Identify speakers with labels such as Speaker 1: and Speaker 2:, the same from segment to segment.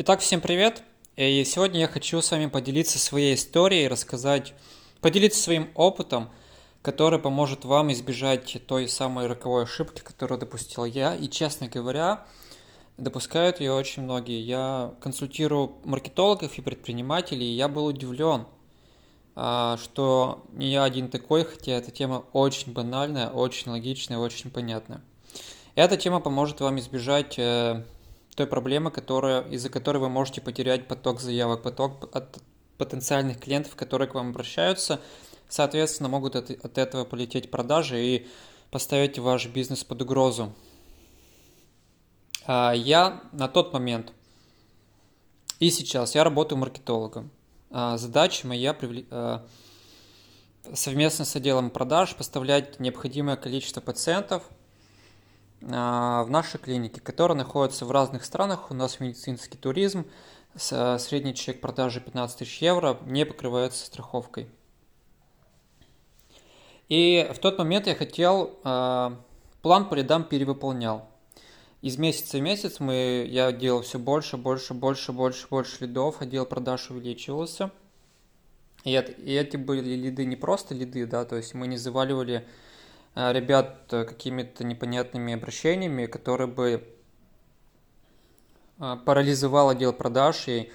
Speaker 1: Итак, всем привет! И сегодня я хочу с вами поделиться своей историей, рассказать, поделиться своим опытом, который поможет вам избежать той самой роковой ошибки, которую допустил я. И, честно говоря, допускают ее очень многие. Я консультирую маркетологов и предпринимателей, и я был удивлен, а, что не я один такой, хотя эта тема очень банальная, очень логичная, очень понятная. Эта тема поможет вам избежать э, той проблемы, которая, из-за которой вы можете потерять поток заявок, поток от потенциальных клиентов, которые к вам обращаются, соответственно, могут от, от этого полететь продажи и поставить ваш бизнес под угрозу. А, я на тот момент и сейчас я работаю маркетологом. А, задача моя а, совместно с отделом продаж поставлять необходимое количество пациентов – в нашей клинике, которая находится в разных странах. У нас медицинский туризм, средний чек продажи 15 тысяч евро не покрывается страховкой. И в тот момент я хотел, а, план по рядам перевыполнял. Из месяца в месяц мы, я делал все больше, больше, больше, больше, больше лидов, отдел продаж увеличивался. И, это, и эти были лиды не просто лиды, да, то есть мы не заваливали ребят э, какими-то непонятными обращениями, которые бы э, парализовал отдел продаж, и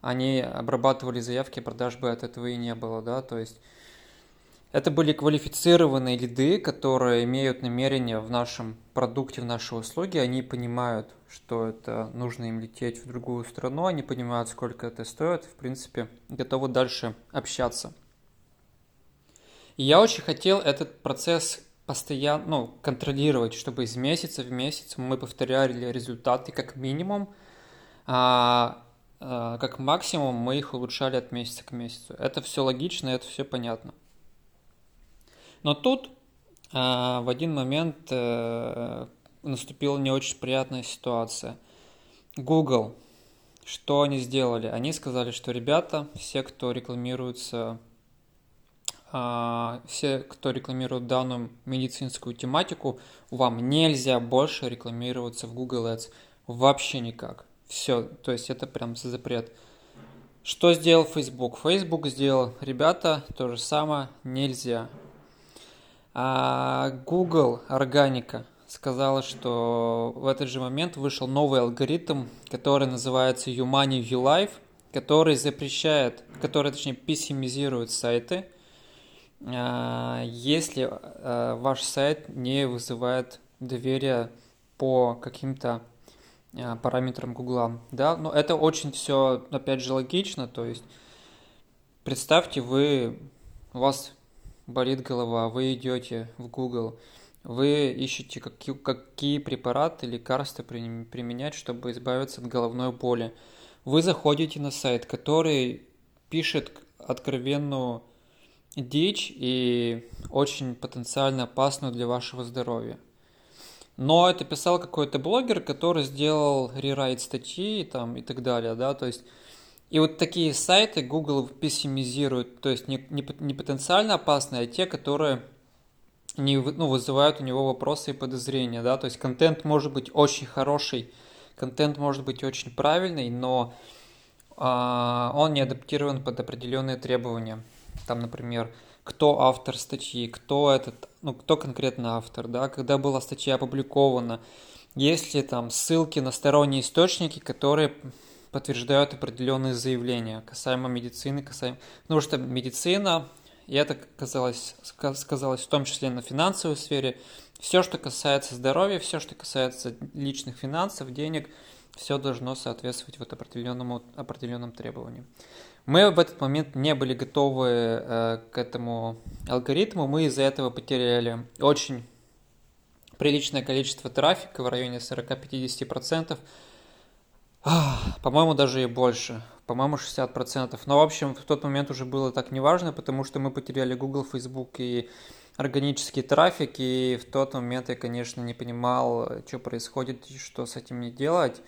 Speaker 1: они обрабатывали заявки, продаж бы от этого и не было, да, то есть это были квалифицированные лиды, которые имеют намерение в нашем продукте, в нашей услуге, они понимают, что это нужно им лететь в другую страну, они понимают, сколько это стоит, в принципе, готовы дальше общаться. И я очень хотел этот процесс постоянно, ну, контролировать, чтобы из месяца в месяц мы повторяли результаты как минимум, а, а как максимум мы их улучшали от месяца к месяцу. Это все логично, это все понятно. Но тут а, в один момент а, наступила не очень приятная ситуация. Google, что они сделали? Они сказали, что ребята, все, кто рекламируется все, кто рекламирует данную медицинскую тематику, вам нельзя больше рекламироваться в Google Ads. Вообще никак. Все, то есть это прям запрет. Что сделал Facebook? Facebook сделал, ребята, то же самое, нельзя. А Google Органика сказала, что в этот же момент вышел новый алгоритм, который называется YouMoney YouLife, который запрещает, который, точнее, пессимизирует сайты – а, если а, ваш сайт не вызывает доверия по каким-то а, параметрам Гугла, да, но это очень все, опять же, логично, то есть представьте, вы, у вас болит голова, вы идете в Google, вы ищете, какие, какие препараты, лекарства применять, чтобы избавиться от головной боли. Вы заходите на сайт, который пишет откровенную дичь и очень потенциально опасную для вашего здоровья. Но это писал какой-то блогер, который сделал рерайт статьи там, и так далее, да, то есть и вот такие сайты Google пессимизирует, то есть не, не, не потенциально опасные, а те, которые не, ну, вызывают у него вопросы и подозрения, да, то есть контент может быть очень хороший, контент может быть очень правильный, но а, он не адаптирован под определенные требования там, например, кто автор статьи, кто этот, ну, кто конкретно автор, да, когда была статья опубликована, есть ли там ссылки на сторонние источники, которые подтверждают определенные заявления касаемо медицины, касаемо... Потому что медицина, и это казалось, сказалось в том числе на финансовой сфере, все, что касается здоровья, все, что касается личных финансов, денег, все должно соответствовать вот определенному, определенным требованиям. Мы в этот момент не были готовы э, к этому алгоритму, мы из-за этого потеряли очень приличное количество трафика в районе 40-50%, по-моему, даже и больше, по-моему, 60%. Но, в общем, в тот момент уже было так неважно, потому что мы потеряли Google, Facebook и органический трафик, и в тот момент я, конечно, не понимал, что происходит и что с этим не делать.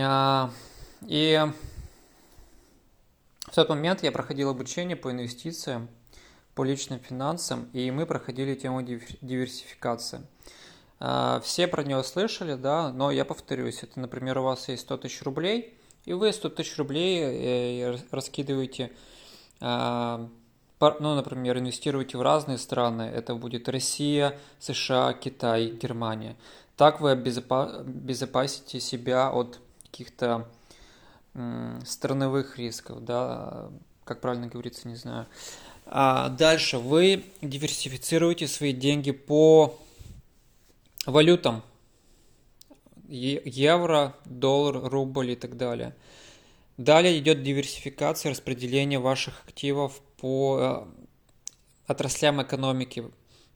Speaker 1: А, и в тот момент я проходил обучение по инвестициям, по личным финансам, и мы проходили тему диверсификации. А, все про нее слышали, да, но я повторюсь, это, например, у вас есть 100 тысяч рублей, И вы 100 тысяч рублей э, раскидываете, а, ну, например, инвестируете в разные страны. Это будет Россия, США, Китай, Германия. Так вы обезопасите себя от каких-то страновых рисков, да, как правильно говорится, не знаю. А дальше вы диверсифицируете свои деньги по валютам. Евро, доллар, рубль и так далее. Далее идет диверсификация распределения ваших активов по э, отраслям экономики.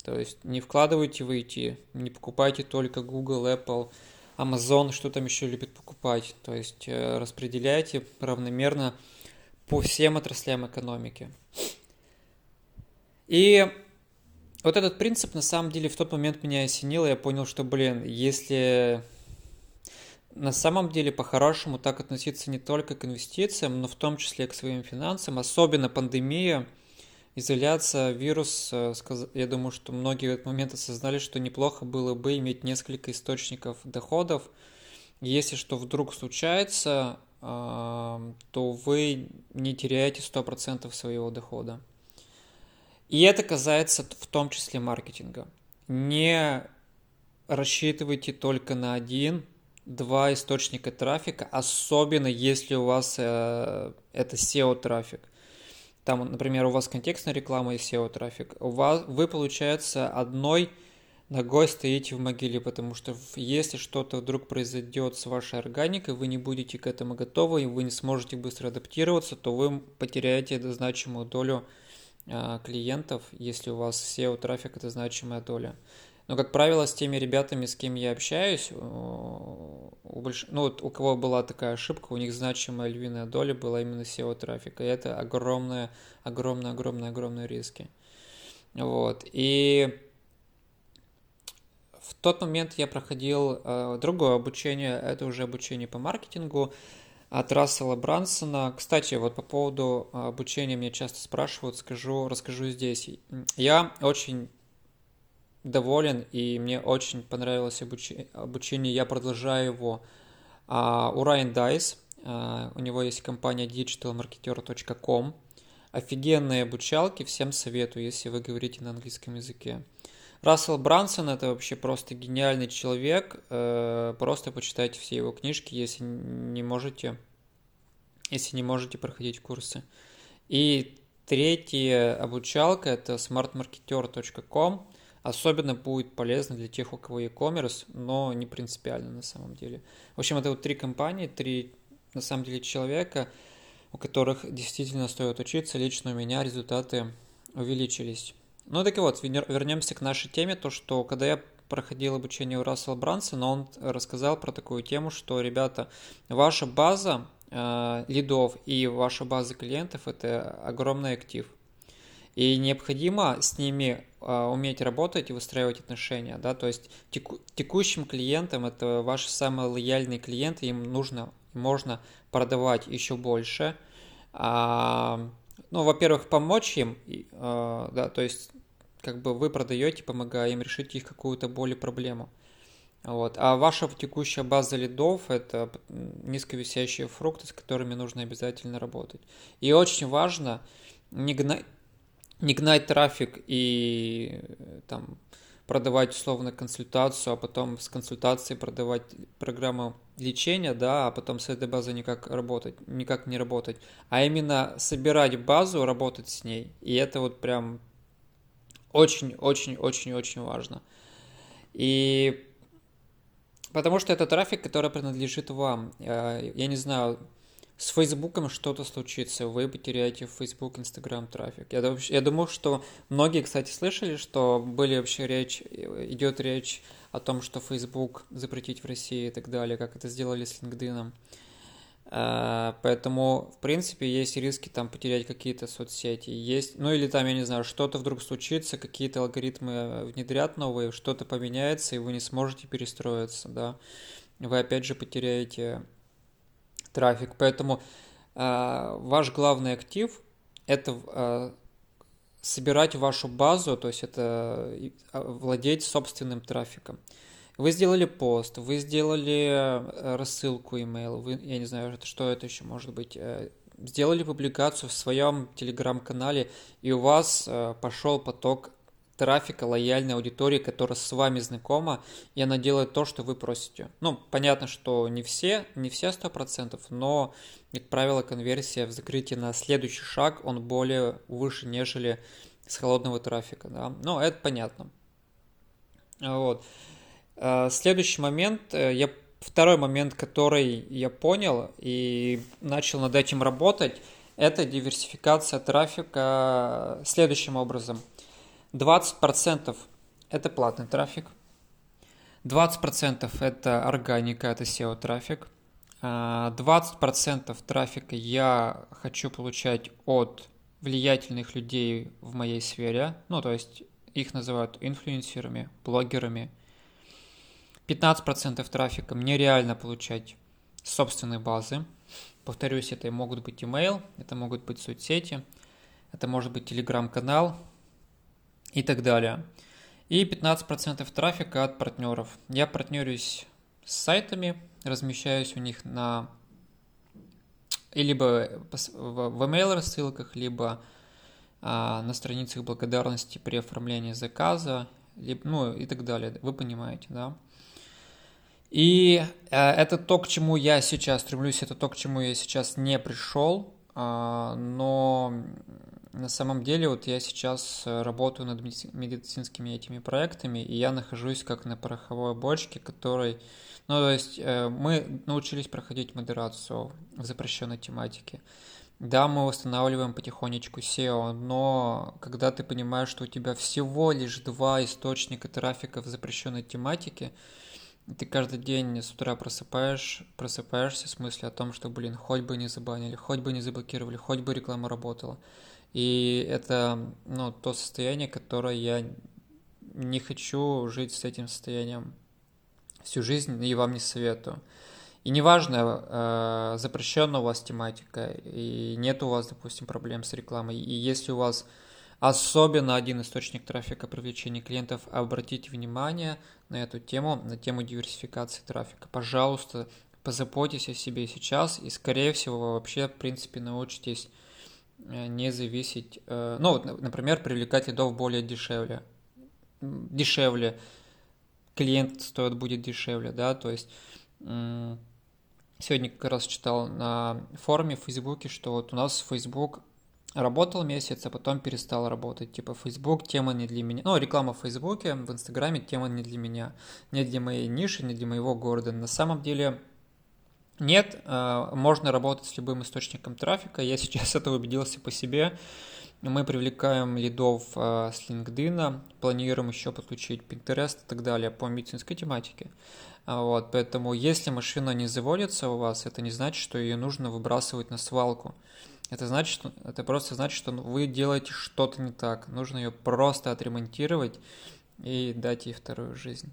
Speaker 1: То есть не вкладывайте в IT, не покупайте только Google, Apple, Amazon, что там еще любит покупать. То есть э, распределяйте равномерно по всем отраслям экономики. И вот этот принцип на самом деле в тот момент меня осенил, и я понял, что, блин, если на самом деле по-хорошему так относиться не только к инвестициям, но в том числе к своим финансам, особенно пандемия, изоляция, вирус, э, я думаю, что многие в этот момент осознали, что неплохо было бы иметь несколько источников доходов. Если что вдруг случается, то вы не теряете 100% своего дохода. И это касается в том числе маркетинга. Не рассчитывайте только на один, два источника трафика, особенно если у вас э, это SEO-трафик. Там, например, у вас контекстная реклама и SEO-трафик. У вас, вы, получается, одной ногой стоите в могиле, потому что если что-то вдруг произойдет с вашей органикой, вы не будете к этому готовы, и вы не сможете быстро адаптироваться, то вы потеряете значимую долю а, клиентов, если у вас SEO-трафик – это значимая доля. Но, как правило, с теми ребятами, с кем я общаюсь, у, больш... ну, вот у кого была такая ошибка, у них значимая львиная доля была именно SEO-трафика. И это огромные, огромные, огромные, огромные риски. Вот. И в тот момент я проходил э, другое обучение, это уже обучение по маркетингу от Рассела Брансона. Кстати, вот по поводу обучения меня часто спрашивают, скажу, расскажу здесь. Я очень доволен и мне очень понравилось обучение, обучение я продолжаю его а, у Райан Дайс. А, у него есть компания digitalmarketer.com. Офигенные обучалки, всем советую, если вы говорите на английском языке. Рассел Брансон это вообще просто гениальный человек. Э, просто почитайте все его книжки, если не можете, если не можете проходить курсы. И третья обучалка это smartmarketer.com. Особенно будет полезно для тех, у кого e-commerce, но не принципиально на самом деле. В общем, это вот три компании, три на самом деле человека, у которых действительно стоит учиться. Лично у меня результаты увеличились. Ну так и вот, вернемся к нашей теме, то что когда я проходил обучение у Рассела Брансона, он рассказал про такую тему, что, ребята, ваша база э, лидов и ваша база клиентов – это огромный актив. И необходимо с ними э, уметь работать и выстраивать отношения, да, то есть теку, текущим клиентам, это ваши самые лояльные клиенты, им нужно, можно продавать еще больше, а, ну, во-первых, помочь им, э, да, то есть как бы вы продаете, помогая им решить их какую-то боль и проблему. Вот. А ваша текущая база лидов – это низковисящие фрукты, с которыми нужно обязательно работать. И очень важно не гнать, не гнать трафик и там, продавать условно консультацию, а потом с консультацией продавать программу лечения, да, а потом с этой базой никак работать, никак не работать, а именно собирать базу, работать с ней. И это вот прям очень-очень-очень-очень важно. И потому что это трафик, который принадлежит вам. Э, я не знаю, с Фейсбуком что-то случится, вы потеряете в Facebook, Instagram трафик. Я, я думаю, что многие, кстати, слышали, что были вообще речь, идет речь о том, что Facebook запретить в России и так далее, как это сделали с LinkedIn. А, поэтому, в принципе, есть риски там потерять какие-то соцсети. Есть, ну или там, я не знаю, что-то вдруг случится, какие-то алгоритмы внедрят новые, что-то поменяется, и вы не сможете перестроиться, да. Вы опять же потеряете трафик. Поэтому э, ваш главный актив это э, собирать вашу базу, то есть это владеть собственным трафиком. Вы сделали пост, вы сделали э, рассылку email, вы, я не знаю, что это еще может быть, э, сделали публикацию в своем телеграм-канале, и у вас э, пошел поток трафика лояльной аудитории, которая с вами знакома, и она делает то, что вы просите. Ну, понятно, что не все, не все сто процентов, но, как правило, конверсия в закрытии на следующий шаг, он более выше, нежели с холодного трафика, да. Ну, это понятно. Вот. Э, следующий момент, э, я второй момент, который я понял и начал над этим работать, это диверсификация трафика следующим образом. 20% это платный трафик, 20% это органика, это SEO трафик, 20% э, трафика я хочу получать от влиятельных людей в моей сфере, ну то есть их называют инфлюенсерами, блогерами, 15% трафика мне реально получать с собственной базы. Повторюсь, это могут быть email, это могут быть соцсети, это может быть телеграм-канал и так далее. И 15% трафика от партнеров. Я партнерюсь с сайтами, размещаюсь у них на либо в email рассылках, либо а, на страницах благодарности при оформлении заказа, ну и так далее. Вы понимаете, да? И э, это то, к чему я сейчас стремлюсь, это то, к чему я сейчас не пришел, э, но на самом деле вот я сейчас работаю над медицинскими этими проектами, и я нахожусь как на пороховой бочке, который... Ну, то есть э, мы научились проходить модерацию в запрещенной тематике. Да, мы восстанавливаем потихонечку SEO, но когда ты понимаешь, что у тебя всего лишь два источника трафика в запрещенной тематике, ты каждый день с утра просыпаешь, просыпаешься с мыслью о том, что, блин, хоть бы не забанили, хоть бы не заблокировали, хоть бы реклама работала. И это, ну, то состояние, которое я не хочу жить с этим состоянием всю жизнь и вам не советую. И неважно, э, запрещена у вас тематика, и нет у вас, допустим, проблем с рекламой, и если у вас Особенно один источник трафика привлечения клиентов. Обратите внимание на эту тему, на тему диверсификации трафика. Пожалуйста, позаботьтесь о себе сейчас и, скорее всего, вы вообще, в принципе, научитесь не зависеть, э, ну, например, привлекать лидов более дешевле, дешевле, клиент стоит будет дешевле, да, то есть сегодня как раз читал на форуме в Фейсбуке, что вот у нас Facebook работал месяц, а потом перестал работать. Типа Facebook тема не для меня. Ну, реклама в Фейсбуке, в Инстаграме тема не для меня. Не для моей ниши, не для моего города. На самом деле нет, э, можно работать с любым источником трафика. Я сейчас это убедился по себе. Мы привлекаем лидов э, с LinkedIn, планируем еще подключить Pinterest и так далее по медицинской тематике. Вот, поэтому если машина не заводится у вас, это не значит, что ее нужно выбрасывать на свалку. Это значит, это просто значит, что вы делаете что-то не так. Нужно ее просто отремонтировать и дать ей вторую жизнь.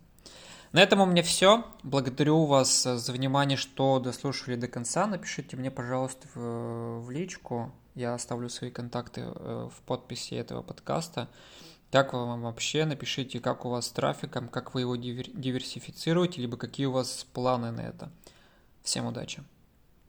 Speaker 1: На этом у меня все. Благодарю вас за внимание, что дослушали до конца. Напишите мне, пожалуйста, в, в личку. Я оставлю свои контакты э, в подписи этого подкаста. Как вам вообще? Напишите, как у вас с трафиком, как вы его диверсифицируете, либо какие у вас планы на это. Всем удачи!